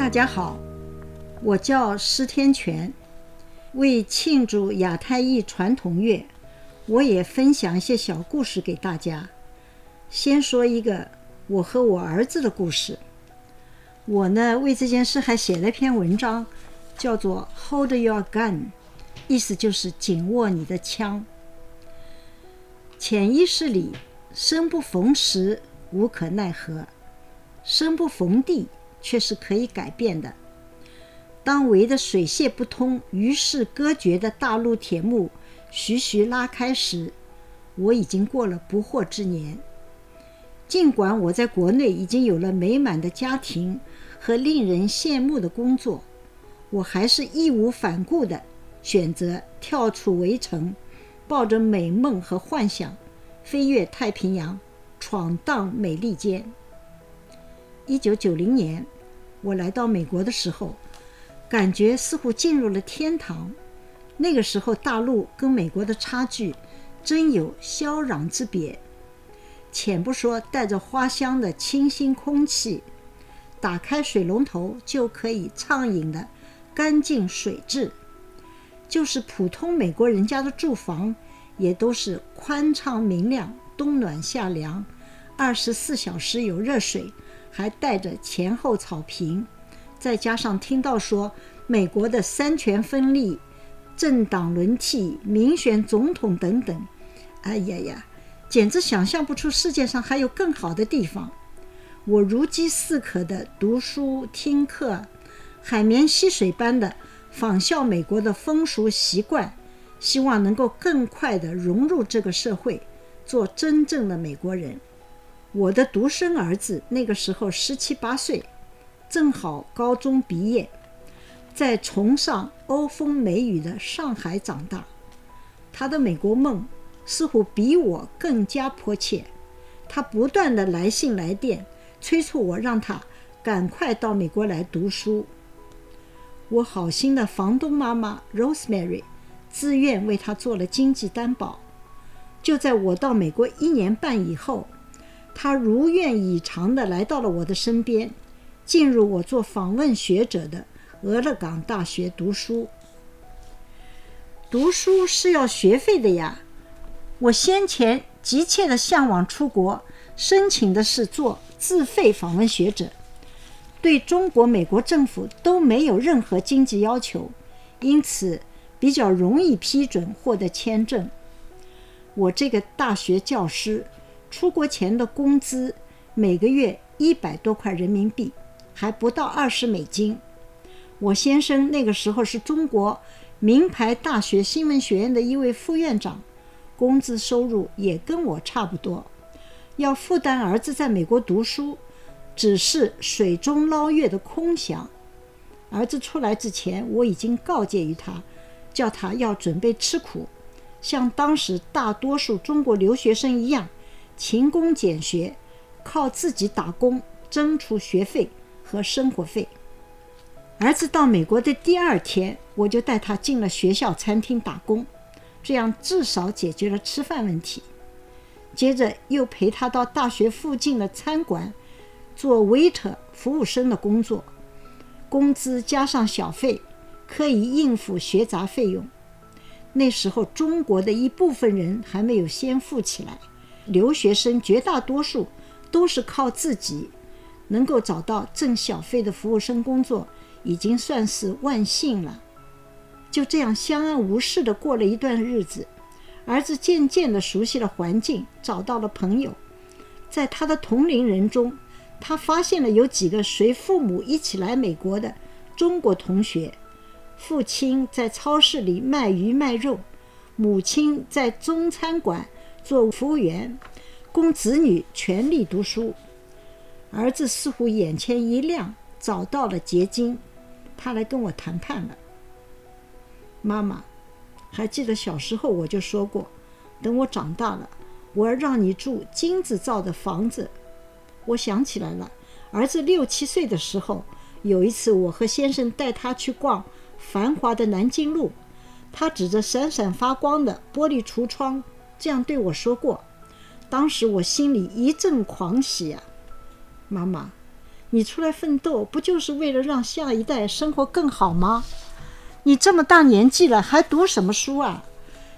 大家好，我叫施天全。为庆祝亚太裔传统月，我也分享一些小故事给大家。先说一个我和我儿子的故事。我呢，为这件事还写了篇文章，叫做 “Hold Your Gun”，意思就是紧握你的枪。潜意识里，生不逢时，无可奈何；生不逢地。却是可以改变的。当围得水泄不通、与世隔绝的大陆铁幕徐徐拉开时，我已经过了不惑之年。尽管我在国内已经有了美满的家庭和令人羡慕的工作，我还是义无反顾地选择跳出围城，抱着美梦和幻想，飞越太平洋，闯荡美利坚。一九九零年，我来到美国的时候，感觉似乎进入了天堂。那个时候，大陆跟美国的差距真有霄壤之别。且不说带着花香的清新空气，打开水龙头就可以畅饮的干净水质，就是普通美国人家的住房，也都是宽敞明亮，冬暖夏凉，二十四小时有热水。还带着前后草坪，再加上听到说美国的三权分立、政党轮替、民选总统等等，哎呀呀，简直想象不出世界上还有更好的地方。我如饥似渴地读书听课，海绵吸水般的仿效美国的风俗习惯，希望能够更快地融入这个社会，做真正的美国人。我的独生儿子那个时候十七八岁，正好高中毕业，在崇尚欧风美雨的上海长大。他的美国梦似乎比我更加迫切，他不断地来信来电，催促我让他赶快到美国来读书。我好心的房东妈妈 Rosemary 自愿为他做了经济担保。就在我到美国一年半以后，他如愿以偿地来到了我的身边，进入我做访问学者的俄勒冈大学读书。读书是要学费的呀！我先前急切地向往出国，申请的是做自费访问学者，对中国、美国政府都没有任何经济要求，因此比较容易批准获得签证。我这个大学教师。出国前的工资每个月一百多块人民币，还不到二十美金。我先生那个时候是中国名牌大学新闻学院的一位副院长，工资收入也跟我差不多。要负担儿子在美国读书，只是水中捞月的空想。儿子出来之前，我已经告诫于他，叫他要准备吃苦，像当时大多数中国留学生一样。勤工俭学，靠自己打工挣出学费和生活费。儿子到美国的第二天，我就带他进了学校餐厅打工，这样至少解决了吃饭问题。接着又陪他到大学附近的餐馆做 waiter 服务生的工作，工资加上小费，可以应付学杂费用。那时候中国的一部分人还没有先富起来。留学生绝大多数都是靠自己，能够找到挣小费的服务生工作，已经算是万幸了。就这样相安无事地过了一段日子，儿子渐渐地熟悉了环境，找到了朋友。在他的同龄人中，他发现了有几个随父母一起来美国的中国同学，父亲在超市里卖鱼卖肉，母亲在中餐馆。做服务员，供子女全力读书。儿子似乎眼前一亮，找到了结晶，他来跟我谈判了。妈妈，还记得小时候我就说过，等我长大了，我要让你住金子造的房子。我想起来了，儿子六七岁的时候，有一次我和先生带他去逛繁华的南京路，他指着闪闪发光的玻璃橱窗。这样对我说过，当时我心里一阵狂喜啊！妈妈，你出来奋斗，不就是为了让下一代生活更好吗？你这么大年纪了，还读什么书啊？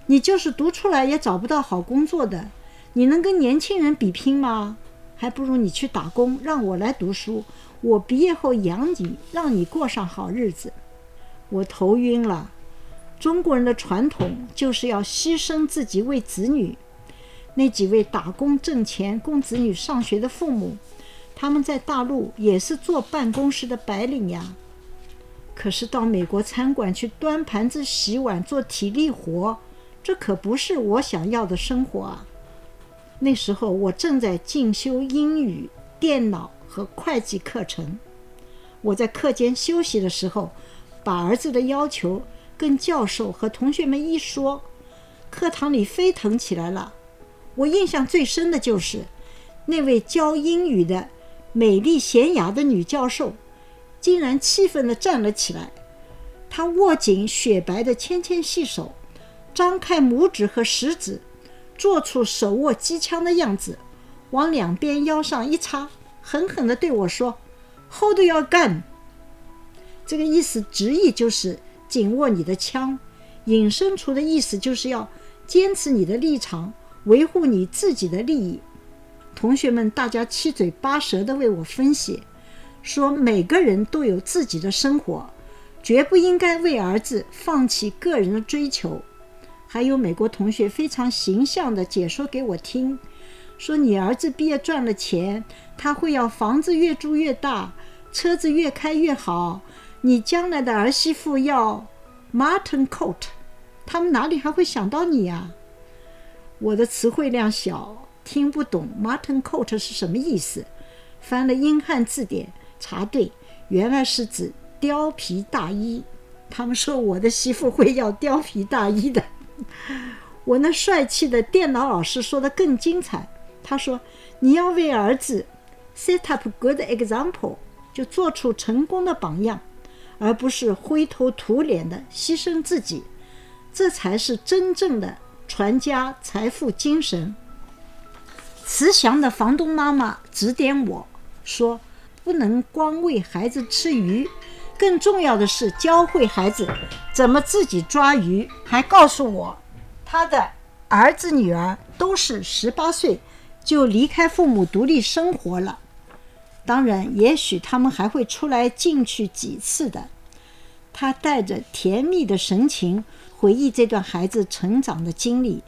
你就是读出来也找不到好工作的，你能跟年轻人比拼吗？还不如你去打工，让我来读书，我毕业后养你，让你过上好日子。我头晕了。中国人的传统就是要牺牲自己为子女。那几位打工挣钱供子女上学的父母，他们在大陆也是坐办公室的白领呀。可是到美国餐馆去端盘子、洗碗、做体力活，这可不是我想要的生活啊。那时候我正在进修英语、电脑和会计课程。我在课间休息的时候，把儿子的要求跟教授和同学们一说，课堂里沸腾起来了。我印象最深的就是那位教英语的美丽娴雅的女教授，竟然气愤地站了起来。她握紧雪白的纤纤细手，张开拇指和食指。做出手握机枪的样子，往两边腰上一插，狠狠地对我说：“Hold your gun。”这个意思直译就是紧握你的枪，引申出的意思就是要坚持你的立场，维护你自己的利益。同学们大家七嘴八舌地为我分析，说每个人都有自己的生活，绝不应该为儿子放弃个人的追求。还有美国同学非常形象地解说给我听，说你儿子毕业赚了钱，他会要房子越住越大，车子越开越好。你将来的儿媳妇要 mutton coat，他们哪里还会想到你呀？我的词汇量小，听不懂 mutton coat 是什么意思。翻了英汉字典，查对，原来是指貂皮大衣。他们说我的媳妇会要貂皮大衣的。我那帅气的电脑老师说的更精彩。他说：“你要为儿子 set up good example，就做出成功的榜样，而不是灰头土脸的牺牲自己，这才是真正的传家财富精神。”慈祥的房东妈妈指点我说：“不能光喂孩子吃鱼。”更重要的是教会孩子怎么自己抓鱼，还告诉我，他的儿子女儿都是十八岁就离开父母独立生活了。当然，也许他们还会出来进去几次的。他带着甜蜜的神情回忆这段孩子成长的经历，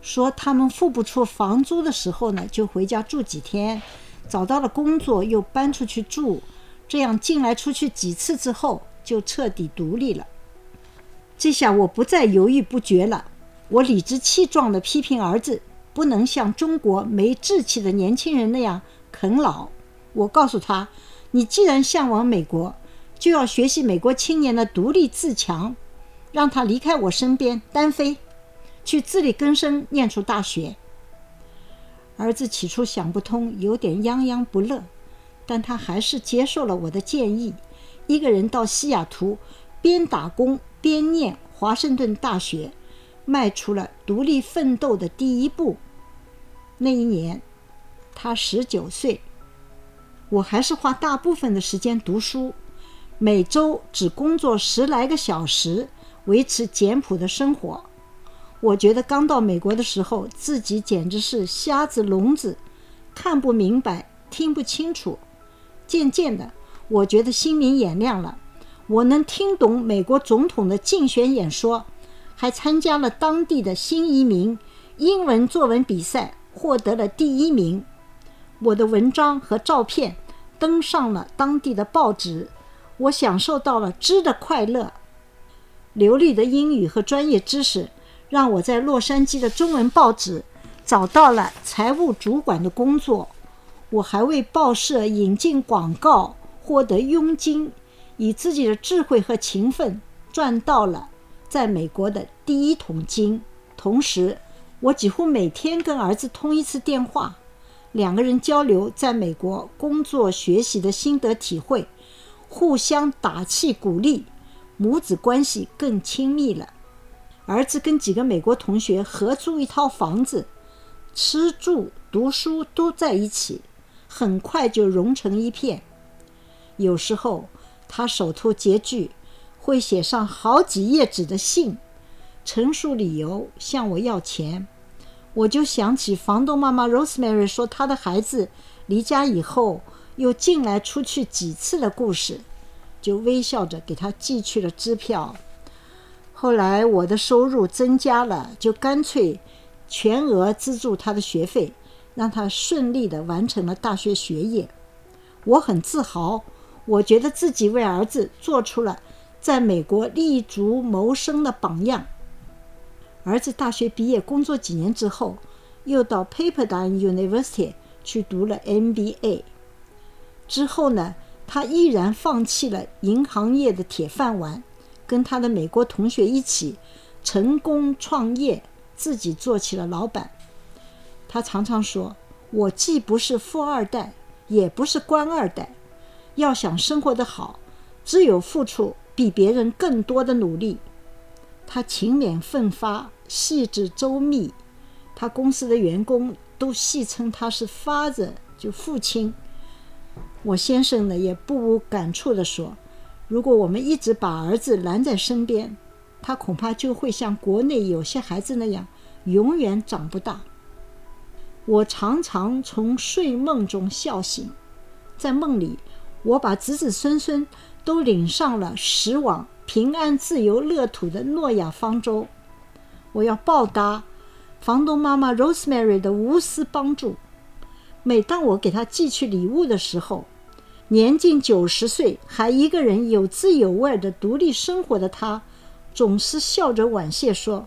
说他们付不出房租的时候呢，就回家住几天，找到了工作又搬出去住。这样进来出去几次之后，就彻底独立了。这下我不再犹豫不决了，我理直气壮地批评儿子不能像中国没志气的年轻人那样啃老。我告诉他：“你既然向往美国，就要学习美国青年的独立自强，让他离开我身边单飞，去自力更生，念出大学。”儿子起初想不通，有点泱泱不乐。但他还是接受了我的建议，一个人到西雅图，边打工边念华盛顿大学，迈出了独立奋斗的第一步。那一年，他十九岁，我还是花大部分的时间读书，每周只工作十来个小时，维持简朴的生活。我觉得刚到美国的时候，自己简直是瞎子聋子，看不明白，听不清楚。渐渐的，我觉得心明眼亮了。我能听懂美国总统的竞选演说，还参加了当地的新移民英文作文比赛，获得了第一名。我的文章和照片登上了当地的报纸，我享受到了知的快乐。流利的英语和专业知识，让我在洛杉矶的中文报纸找到了财务主管的工作。我还为报社引进广告，获得佣金，以自己的智慧和勤奋赚到了在美国的第一桶金。同时，我几乎每天跟儿子通一次电话，两个人交流在美国工作学习的心得体会，互相打气鼓励，母子关系更亲密了。儿子跟几个美国同学合租一套房子，吃住读书都在一起。很快就融成一片。有时候他手头拮据，会写上好几页纸的信，陈述理由向我要钱。我就想起房东妈妈 Rosemary 说她的孩子离家以后又进来出去几次的故事，就微笑着给他寄去了支票。后来我的收入增加了，就干脆全额资助他的学费，让他顺利地完成了大学学业。我很自豪，我觉得自己为儿子做出了在美国立足谋生的榜样。儿子大学毕业工作几年之后，又到 Pepperdine University 去读了 MBA。之后呢，他毅然放弃了银行业的铁饭碗。跟他的美国同学一起成功创业，自己做起了老板。他常常说：“我既不是富二代，也不是官二代。要想生活得好，只有付出比别人更多的努力。”他勤勉奋发，细致周密。他公司的员工都戏称他是 “father”，就父亲。我先生呢，也不无感触地说。如果我们一直把儿子拦在身边，他恐怕就会像国内有些孩子那样，永远长不大。我常常从睡梦中笑醒，在梦里，我把子子孙孙都领上了驶往平安、自由、乐土的诺亚方舟。我要报答房东妈妈 Rosemary 的无私帮助。每当我给她寄去礼物的时候，年近九十岁还一个人有滋有味的独立生活的他，总是笑着婉谢说：“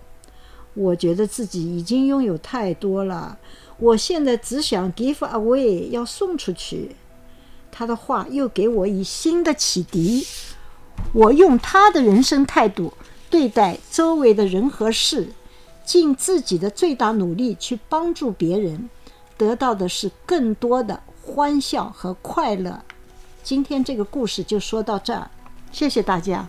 我觉得自己已经拥有太多了，我现在只想 give away，要送出去。”他的话又给我以新的启迪。我用他的人生态度对待周围的人和事，尽自己的最大努力去帮助别人，得到的是更多的欢笑和快乐。今天这个故事就说到这儿，谢谢大家。